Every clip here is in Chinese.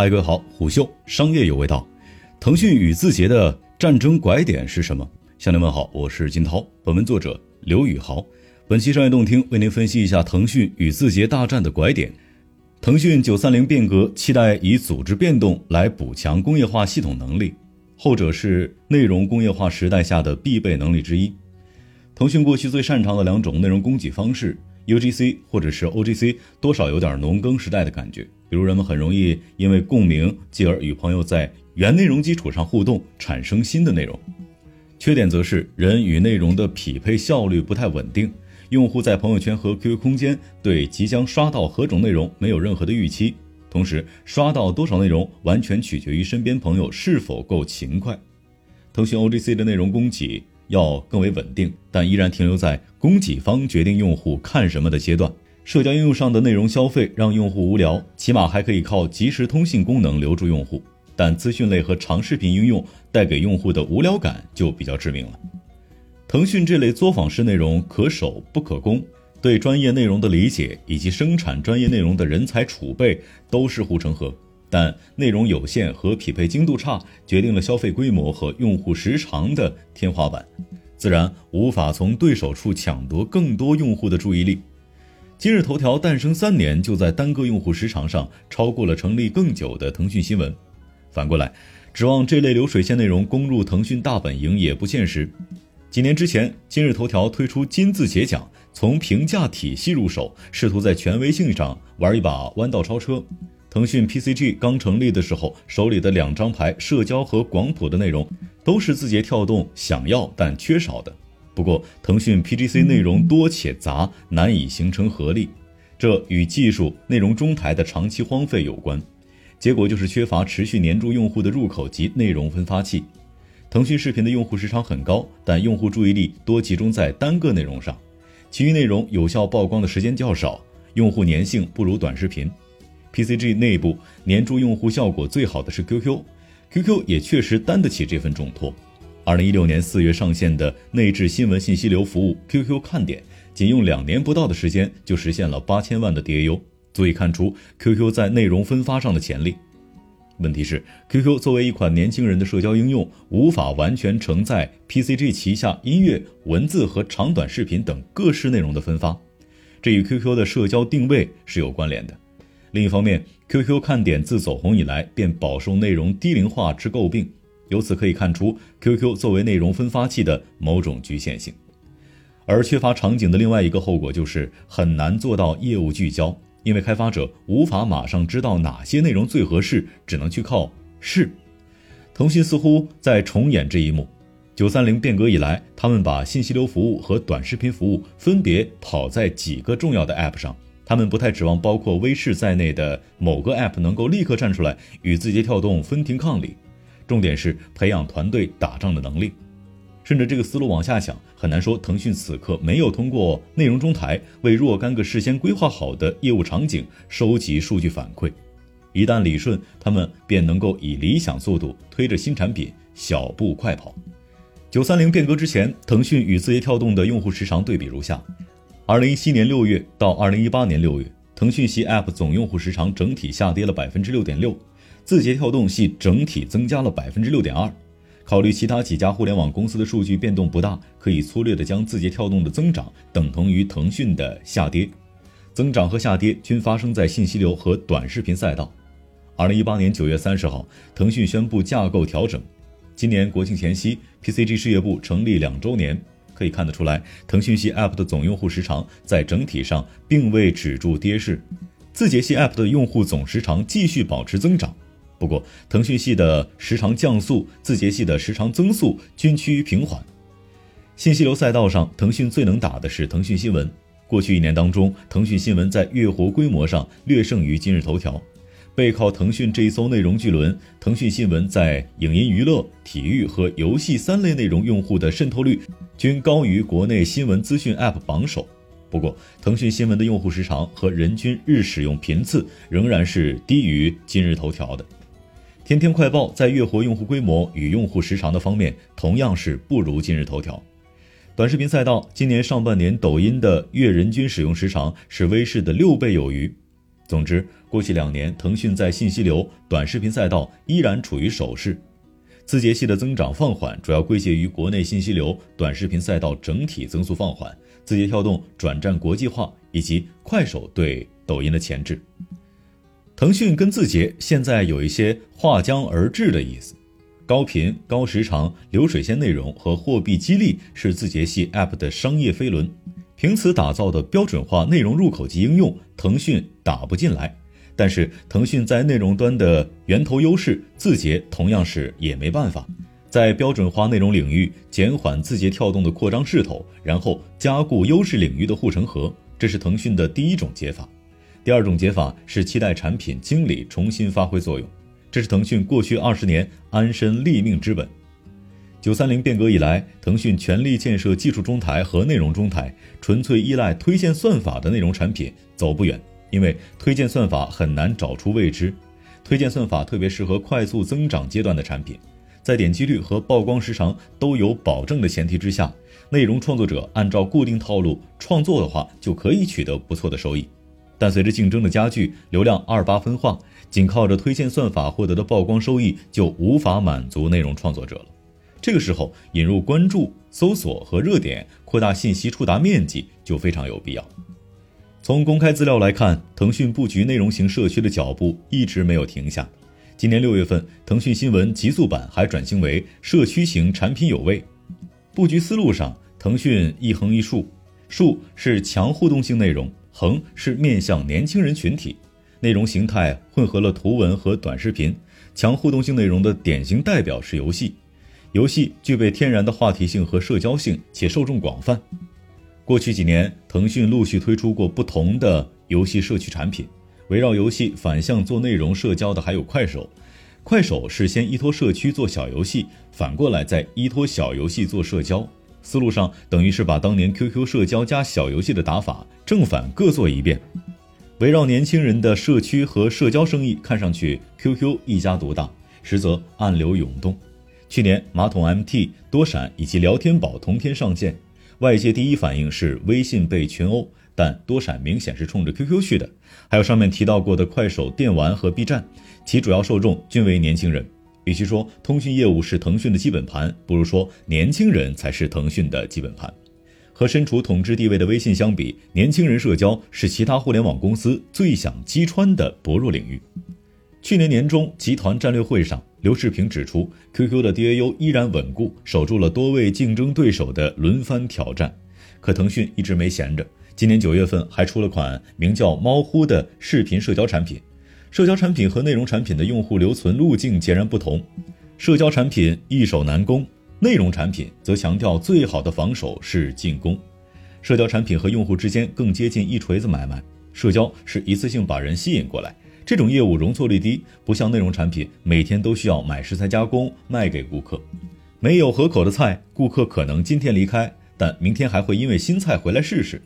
嗨，各位好，虎嗅商业有味道。腾讯与字节的战争拐点是什么？向您问好，我是金涛。本文作者刘宇豪。本期商业动听为您分析一下腾讯与字节大战的拐点。腾讯九三零变革期待以组织变动来补强工业化系统能力，后者是内容工业化时代下的必备能力之一。腾讯过去最擅长的两种内容供给方式。UGC 或者是 OGC，多少有点农耕时代的感觉。比如人们很容易因为共鸣，继而与朋友在原内容基础上互动，产生新的内容。缺点则是人与内容的匹配效率不太稳定，用户在朋友圈和 QQ 空间对即将刷到何种内容没有任何的预期，同时刷到多少内容完全取决于身边朋友是否够勤快。腾讯 OGC 的内容供给。要更为稳定，但依然停留在供给方决定用户看什么的阶段。社交应用上的内容消费让用户无聊，起码还可以靠即时通信功能留住用户。但资讯类和长视频应用带给用户的无聊感就比较致命了。腾讯这类作坊式内容可守不可攻，对专业内容的理解以及生产专业内容的人才储备都是护城河。但内容有限和匹配精度差，决定了消费规模和用户时长的天花板，自然无法从对手处抢夺更多用户的注意力。今日头条诞生三年，就在单个用户时长上超过了成立更久的腾讯新闻。反过来，指望这类流水线内容攻入腾讯大本营也不现实。几年之前，今日头条推出金字节奖，从评价体系入手，试图在权威性上玩一把弯道超车。腾讯 PCG 刚成立的时候，手里的两张牌——社交和广谱的内容，都是字节跳动想要但缺少的。不过，腾讯 PGC 内容多且杂，难以形成合力，这与技术内容中台的长期荒废有关。结果就是缺乏持续黏住用户的入口及内容分发器。腾讯视频的用户时长很高，但用户注意力多集中在单个内容上，其余内容有效曝光的时间较少，用户粘性不如短视频。PCG 内部黏住用户效果最好的是 QQ，QQ 也确实担得起这份重托。二零一六年四月上线的内置新闻信息流服务 QQ 看点，仅用两年不到的时间就实现了八千万的 DAU，足以看出 QQ 在内容分发上的潜力。问题是，QQ 作为一款年轻人的社交应用，无法完全承载 PCG 旗下音乐、文字和长短视频等各式内容的分发，这与 QQ 的社交定位是有关联的。另一方面，QQ 看点自走红以来便饱受内容低龄化之诟病，由此可以看出 QQ 作为内容分发器的某种局限性。而缺乏场景的另外一个后果就是很难做到业务聚焦，因为开发者无法马上知道哪些内容最合适，只能去靠试。腾讯似乎在重演这一幕。九三零变革以来，他们把信息流服务和短视频服务分别跑在几个重要的 App 上。他们不太指望包括微视在内的某个 App 能够立刻站出来与字节跳动分庭抗礼，重点是培养团队打仗的能力。顺着这个思路往下想，很难说腾讯此刻没有通过内容中台为若干个事先规划好的业务场景收集数据反馈。一旦理顺，他们便能够以理想速度推着新产品小步快跑。九三零变革之前，腾讯与字节跳动的用户时长对比如下。二零一七年六月到二零一八年六月，腾讯系 App 总用户时长整体下跌了百分之六点六，字节跳动系整体增加了百分之六点二。考虑其他几家互联网公司的数据变动不大，可以粗略的将字节跳动的增长等同于腾讯的下跌。增长和下跌均发生在信息流和短视频赛道。二零一八年九月三十号，腾讯宣布架构调整。今年国庆前夕，PCG 事业部成立两周年。可以看得出来，腾讯系 App 的总用户时长在整体上并未止住跌势，字节系 App 的用户总时长继续保持增长。不过，腾讯系的时长降速，字节系的时长增速均趋于平缓。信息流赛道上，腾讯最能打的是腾讯新闻。过去一年当中，腾讯新闻在月活规模上略胜于今日头条。背靠腾讯这一艘内容巨轮，腾讯新闻在影音娱乐、体育和游戏三类内容用户的渗透率均高于国内新闻资讯 App 榜首。不过，腾讯新闻的用户时长和人均日使用频次仍然是低于今日头条的。天天快报在月活用户规模与用户时长的方面同样是不如今日头条。短视频赛道今年上半年抖音的月人均使用时长是微视的六倍有余。总之，过去两年，腾讯在信息流、短视频赛道依然处于守势。字节系的增长放缓，主要归结于国内信息流、短视频赛道整体增速放缓，字节跳动转战国际化以及快手对抖音的前置。腾讯跟字节现在有一些划江而治的意思，高频、高时长、流水线内容和货币激励是字节系 App 的商业飞轮，凭此打造的标准化内容入口及应用，腾讯打不进来。但是腾讯在内容端的源头优势，字节同样是也没办法，在标准化内容领域减缓字节跳动的扩张势头，然后加固优势领域的护城河，这是腾讯的第一种解法。第二种解法是期待产品经理重新发挥作用，这是腾讯过去二十年安身立命之本。九三零变革以来，腾讯全力建设技术中台和内容中台，纯粹依赖推荐算法的内容产品走不远，因为推荐算法很难找出未知。推荐算法特别适合快速增长阶段的产品，在点击率和曝光时长都有保证的前提之下，内容创作者按照固定套路创作的话，就可以取得不错的收益。但随着竞争的加剧，流量二八分化，仅靠着推荐算法获得的曝光收益就无法满足内容创作者了。这个时候，引入关注、搜索和热点，扩大信息触达面积就非常有必要。从公开资料来看，腾讯布局内容型社区的脚步一直没有停下。今年六月份，腾讯新闻极速版还转型为社区型产品有味。布局思路上，腾讯一横一竖，竖是强互动性内容。横是面向年轻人群体，内容形态混合了图文和短视频，强互动性内容的典型代表是游戏，游戏具备天然的话题性和社交性，且受众广泛。过去几年，腾讯陆续推出过不同的游戏社区产品，围绕游戏反向做内容社交的还有快手，快手是先依托社区做小游戏，反过来再依托小游戏做社交。思路上等于是把当年 QQ 社交加小游戏的打法正反各做一遍，围绕年轻人的社区和社交生意，看上去 QQ 一家独大，实则暗流涌动。去年马桶 MT、多闪以及聊天宝同天上线，外界第一反应是微信被群殴，但多闪明显是冲着 QQ 去的。还有上面提到过的快手、电玩和 B 站，其主要受众均为年轻人。与其说通讯业务是腾讯的基本盘，不如说年轻人才是腾讯的基本盘。和身处统治地位的微信相比，年轻人社交是其他互联网公司最想击穿的薄弱领域。去年年中集团战略会上，刘世平指出，QQ 的 DAU 依然稳固，守住了多位竞争对手的轮番挑战。可腾讯一直没闲着，今年九月份还出了款名叫“猫呼”的视频社交产品。社交产品和内容产品的用户留存路径截然不同，社交产品易守难攻，内容产品则强调最好的防守是进攻。社交产品和用户之间更接近一锤子买卖，社交是一次性把人吸引过来，这种业务容错率低，不像内容产品每天都需要买食材加工卖给顾客。没有合口的菜，顾客可能今天离开，但明天还会因为新菜回来试试。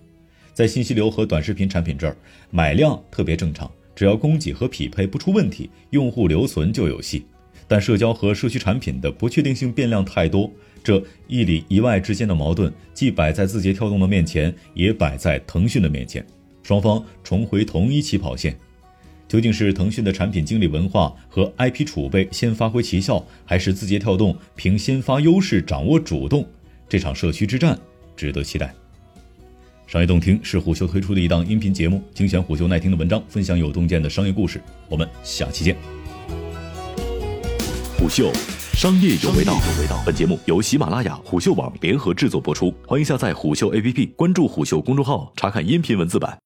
在信息流和短视频产品这儿，买量特别正常。只要供给和匹配不出问题，用户留存就有戏。但社交和社区产品的不确定性变量太多，这一里一外之间的矛盾，既摆在字节跳动的面前，也摆在腾讯的面前。双方重回同一起跑线，究竟是腾讯的产品经理文化和 IP 储备先发挥奇效，还是字节跳动凭先发优势掌握主动？这场社区之战值得期待。商业洞听是虎嗅推出的一档音频节目，精选虎嗅耐听的文章，分享有洞见的商业故事。我们下期见。虎嗅，商业有味道。本节目由喜马拉雅、虎嗅网联合制作播出，欢迎下载虎嗅 APP，关注虎嗅公众号，查看音频文字版。